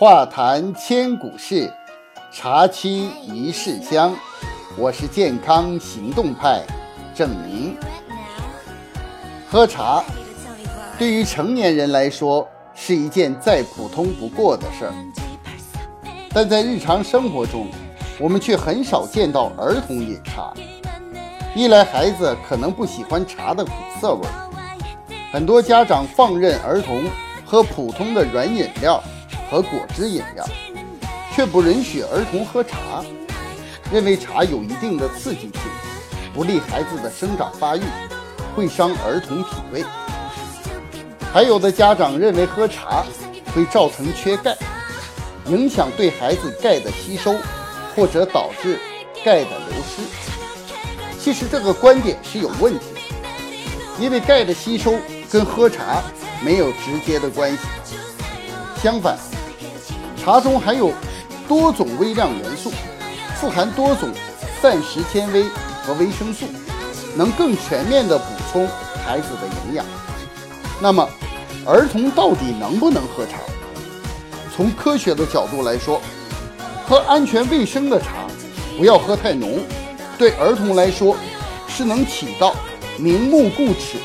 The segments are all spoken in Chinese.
话谈千古事，茶沏一世香。我是健康行动派郑明。喝茶对于成年人来说是一件再普通不过的事儿，但在日常生活中，我们却很少见到儿童饮茶。一来，孩子可能不喜欢茶的苦涩味儿。很多家长放任儿童喝普通的软饮料和果汁饮料，却不允许儿童喝茶，认为茶有一定的刺激性，不利孩子的生长发育，会伤儿童脾胃。还有的家长认为喝茶会造成缺钙，影响对孩子钙的吸收，或者导致钙的流失。其实这个观点是有问题的，因为钙的吸收。跟喝茶没有直接的关系。相反，茶中含有多种微量元素，富含多种膳食纤维和维生素，能更全面地补充孩子的营养。那么，儿童到底能不能喝茶？从科学的角度来说，喝安全卫生的茶，不要喝太浓，对儿童来说是能起到明目固齿。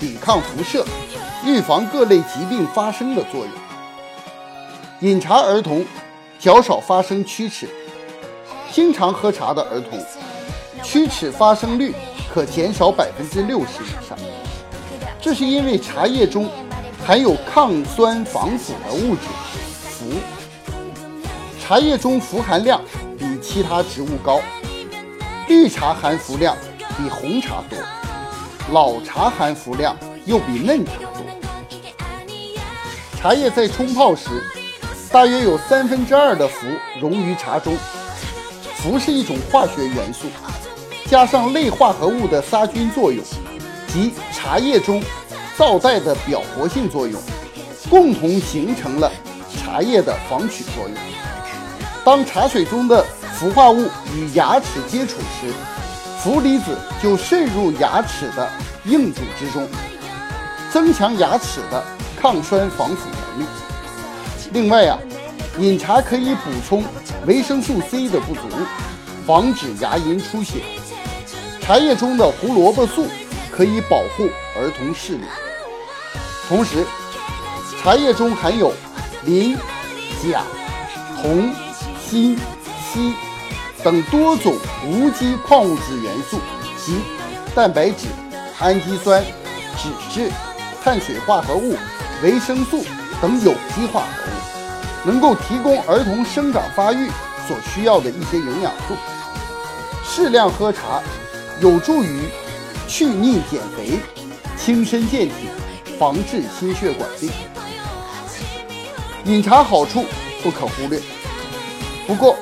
抵抗辐射、预防各类疾病发生的作用。饮茶儿童较少发生龋齿，经常喝茶的儿童，龋齿发生率可减少百分之六十以上。这是因为茶叶中含有抗酸防腐的物质氟，茶叶中氟含量比其他植物高，绿茶含氟量比红茶多。老茶含氟量又比嫩茶多。茶叶在冲泡时，大约有三分之二的氟溶于茶中。氟是一种化学元素，加上类化合物的杀菌作用及茶叶中皂带的表活性作用，共同形成了茶叶的防龋作用。当茶水中的氟化物与牙齿接触时，氟离子就渗入牙齿的硬组织中，增强牙齿的抗酸防腐。另外呀，饮茶可以补充维生素 C 的不足，防止牙龈出血。茶叶中的胡萝卜素可以保护儿童视力。同时，茶叶中含有磷、钾、铜、锌、硒。等多种无机矿物质元素及蛋白质、氨基酸、脂质、碳水化合物、维生素等有机化合物，能够提供儿童生长发育所需要的一些营养素。适量喝茶有助于去腻减肥、轻身健体、防治心血管病。饮茶好处不可忽略，不过。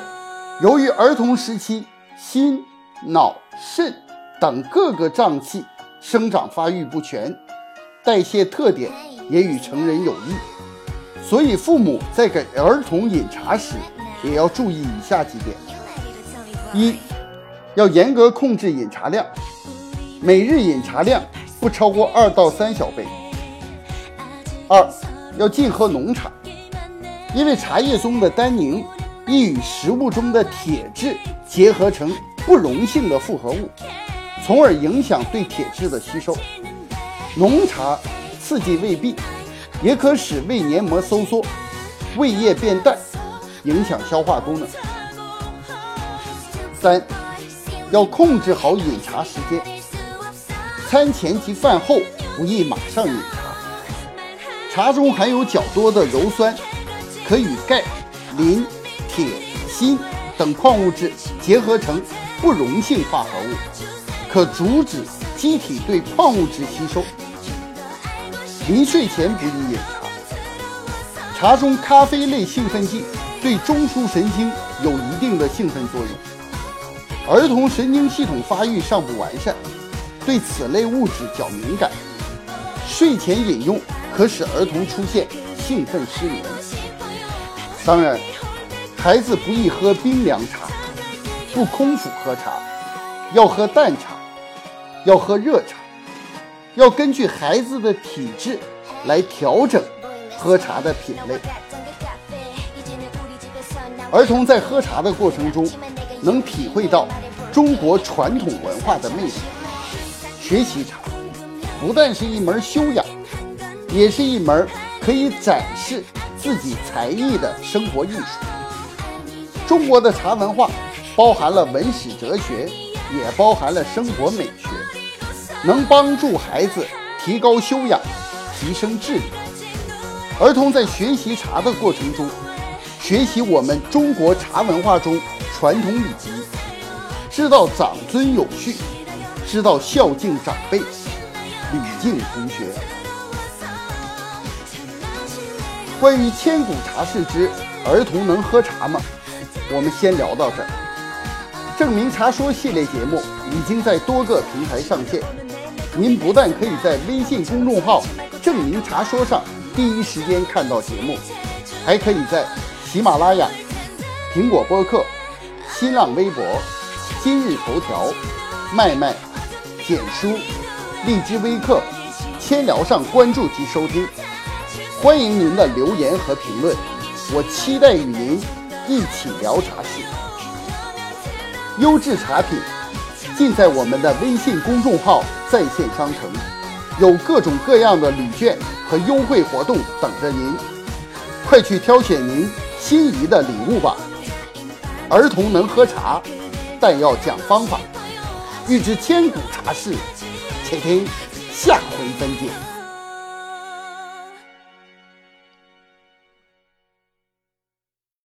由于儿童时期心、脑、肾等各个脏器生长发育不全，代谢特点也与成人有异，所以父母在给儿童饮茶时也要注意以下几点：一，要严格控制饮茶量，每日饮茶量不超过二到三小杯；二，要禁喝浓茶，因为茶叶中的单宁。易与食物中的铁质结合成不溶性的复合物，从而影响对铁质的吸收。浓茶刺激胃壁，也可使胃黏膜收缩，胃液变淡，影响消化功能。三，要控制好饮茶时间，餐前及饭后不宜马上饮茶。茶中含有较多的鞣酸，可与钙、磷。铁、锌等矿物质结合成不溶性化合物，可阻止机体对矿物质吸收。临睡前不宜饮茶。茶中咖啡类兴奋剂对中枢神经有一定的兴奋作用。儿童神经系统发育尚不完善，对此类物质较敏感。睡前饮用可使儿童出现兴奋失眠。当然。孩子不宜喝冰凉茶，不空腹喝茶，要喝淡茶，要喝热茶，要根据孩子的体质来调整喝茶的品类。儿童在喝茶的过程中，能体会到中国传统文化的魅力。学习茶，不但是一门修养，也是一门可以展示自己才艺的生活艺术。中国的茶文化，包含了文史哲学，也包含了生活美学，能帮助孩子提高修养，提升智力。儿童在学习茶的过程中，学习我们中国茶文化中传统礼仪，知道长尊有序，知道孝敬长辈，礼敬同学。关于千古茶事之儿童能喝茶吗？我们先聊到这儿。证明茶说系列节目已经在多个平台上线，您不但可以在微信公众号“证明茶说”上第一时间看到节目，还可以在。喜马拉雅、苹果播客、新浪微博、今日头条、麦麦、简书、荔枝微课、千聊上关注及收听，欢迎您的留言和评论，我期待与您一起聊茶事。优质茶品尽在我们的微信公众号在线商城，有各种各样的礼券和优惠活动等着您，快去挑选您。心仪的礼物吧。儿童能喝茶，但要讲方法。欲知千古茶事，且听下回分解。